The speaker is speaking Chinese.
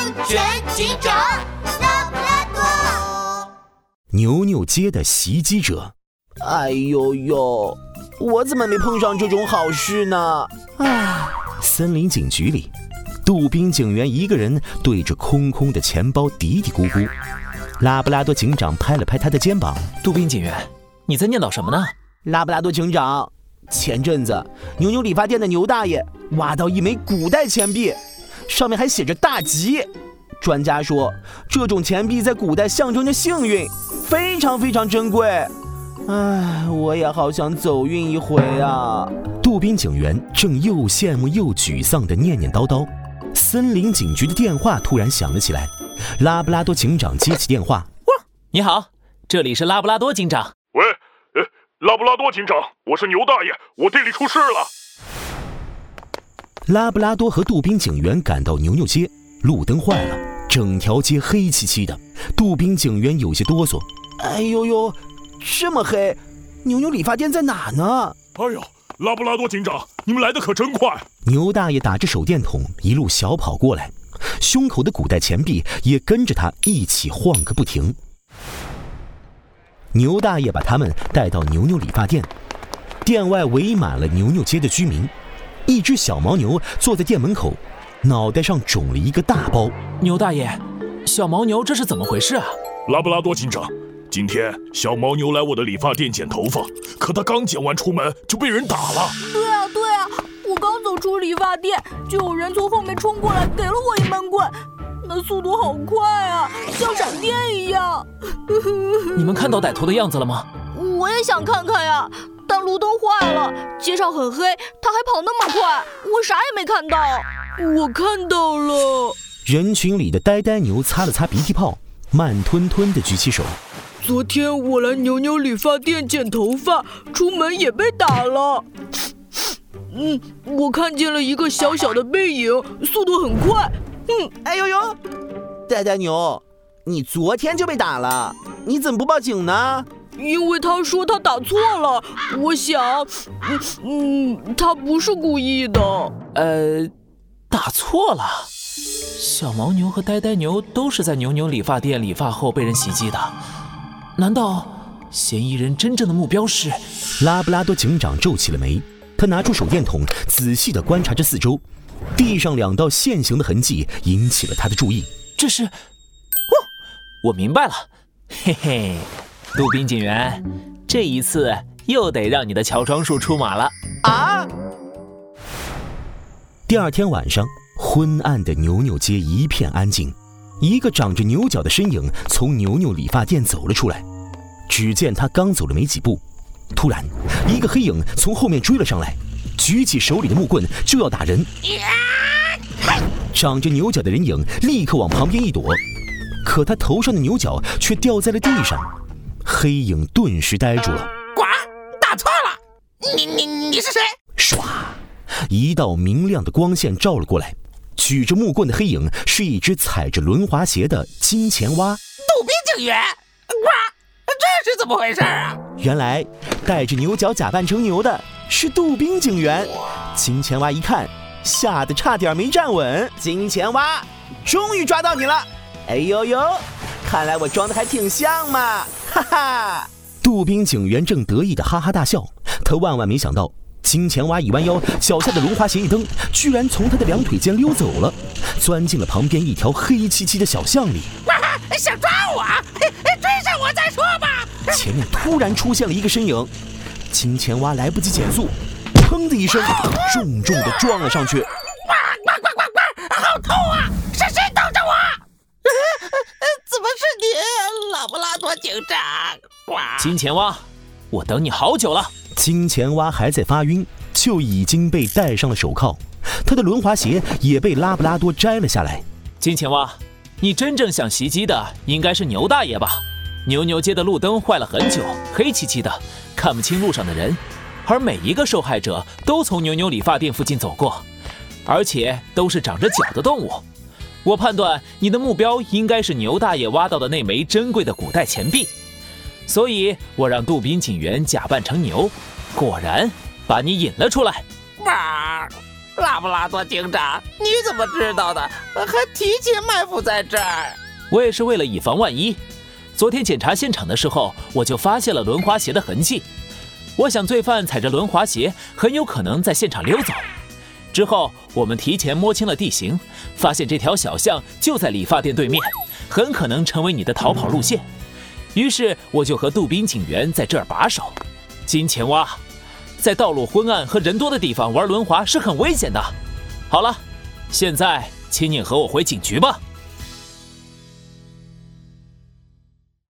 安全警长拉布拉多。牛牛街的袭击者。哎呦呦，我怎么没碰上这种好事呢？啊，森林警局里，杜宾警员一个人对着空空的钱包嘀嘀咕咕。拉布拉多警长拍了拍他的肩膀：“杜宾警员，你在念叨什么呢？”拉布拉多警长，前阵子牛牛理发店的牛大爷挖到一枚古代钱币，上面还写着“大吉”。专家说，这种钱币在古代象征着幸运，非常非常珍贵。唉，我也好想走运一回啊！杜宾警员正又羡慕又沮丧地念念叨叨，森林警局的电话突然响了起来。拉布拉多警长接起电话：“你好，这里是拉布拉多警长。喂，呃，拉布拉多警长，我是牛大爷，我店里出事了。”拉布拉多和杜宾警员赶到牛牛街，路灯坏了，整条街黑漆漆的。杜宾警员有些哆嗦：“哎呦呦！”这么黑，牛牛理发店在哪呢？哎呦，拉布拉多警长，你们来的可真快！牛大爷打着手电筒一路小跑过来，胸口的古代钱币也跟着他一起晃个不停。牛大爷把他们带到牛牛理发店，店外围满了牛牛街的居民。一只小牦牛坐在店门口，脑袋上肿了一个大包。牛大爷，小牦牛这是怎么回事啊？拉布拉多警长。今天小牦牛来我的理发店剪头发，可他刚剪完出门就被人打了。对啊对啊，我刚走出理发店，就有人从后面冲过来，给了我一闷棍，那速度好快啊，像闪电一样。你们看到歹徒的样子了吗？我也想看看呀，但路灯坏了，街上很黑，他还跑那么快，我啥也没看到。我看到了，人群里的呆呆牛擦了擦鼻涕泡，慢吞吞地举起手。昨天我来牛牛理发店剪头发，出门也被打了。嗯，我看见了一个小小的背影，速度很快。嗯，哎呦呦，呆呆牛，你昨天就被打了，你怎么不报警呢？因为他说他打错了。我想，嗯嗯，他不是故意的。呃，打错了。小牦牛和呆呆牛都是在牛牛理发店理发后被人袭击的。难道嫌疑人真正的目标是？拉布拉多警长皱起了眉，他拿出手电筒，仔细地观察着四周，地上两道线形的痕迹引起了他的注意。这是，哦，我明白了，嘿嘿，杜宾警员，这一次又得让你的乔装术出马了啊！第二天晚上，昏暗的牛牛街一片安静。一个长着牛角的身影从牛牛理发店走了出来，只见他刚走了没几步，突然一个黑影从后面追了上来，举起手里的木棍就要打人。长着牛角的人影立刻往旁边一躲，可他头上的牛角却掉在了地上，黑影顿时呆住了。呱，打错了，你你你是谁？唰，一道明亮的光线照了过来。举着木棍的黑影是一只踩着轮滑鞋的金钱蛙。杜宾警员，哇，这是怎么回事啊？原来戴着牛角假扮成牛的是杜宾警员。金钱蛙一看，吓得差点没站稳。金钱蛙，终于抓到你了！哎呦呦，看来我装的还挺像嘛，哈哈！杜宾警员正得意的哈哈大笑，他万万没想到。金钱蛙一弯腰，脚下的轮滑鞋一蹬，居然从他的两腿间溜走了，钻进了旁边一条黑漆漆的小巷里。想抓我？追上我再说吧！前面突然出现了一个身影，金钱蛙来不及减速，砰的一声，重重的撞了上去。哇 呱呱呱呱！好痛啊！是谁瞪着我？怎么是你，拉布拉多警长？金钱蛙，我等你好久了。金钱蛙还在发晕，就已经被戴上了手铐，他的轮滑鞋也被拉布拉多摘了下来。金钱蛙，你真正想袭击的应该是牛大爷吧？牛牛街的路灯坏了很久，黑漆漆的，看不清路上的人，而每一个受害者都从牛牛理发店附近走过，而且都是长着脚的动物。我判断你的目标应该是牛大爷挖到的那枚珍贵的古代钱币。所以我让杜宾警员假扮成牛，果然把你引了出来。拉布拉多警长，你怎么知道的？还提前埋伏在这儿？我也是为了以防万一。昨天检查现场的时候，我就发现了轮滑鞋的痕迹。我想罪犯踩着轮滑鞋，很有可能在现场溜走。之后，我们提前摸清了地形，发现这条小巷就在理发店对面，很可能成为你的逃跑路线。于是，我就和杜宾警员在这儿把守。金钱蛙，在道路昏暗和人多的地方玩轮滑是很危险的。好了，现在请你和我回警局吧。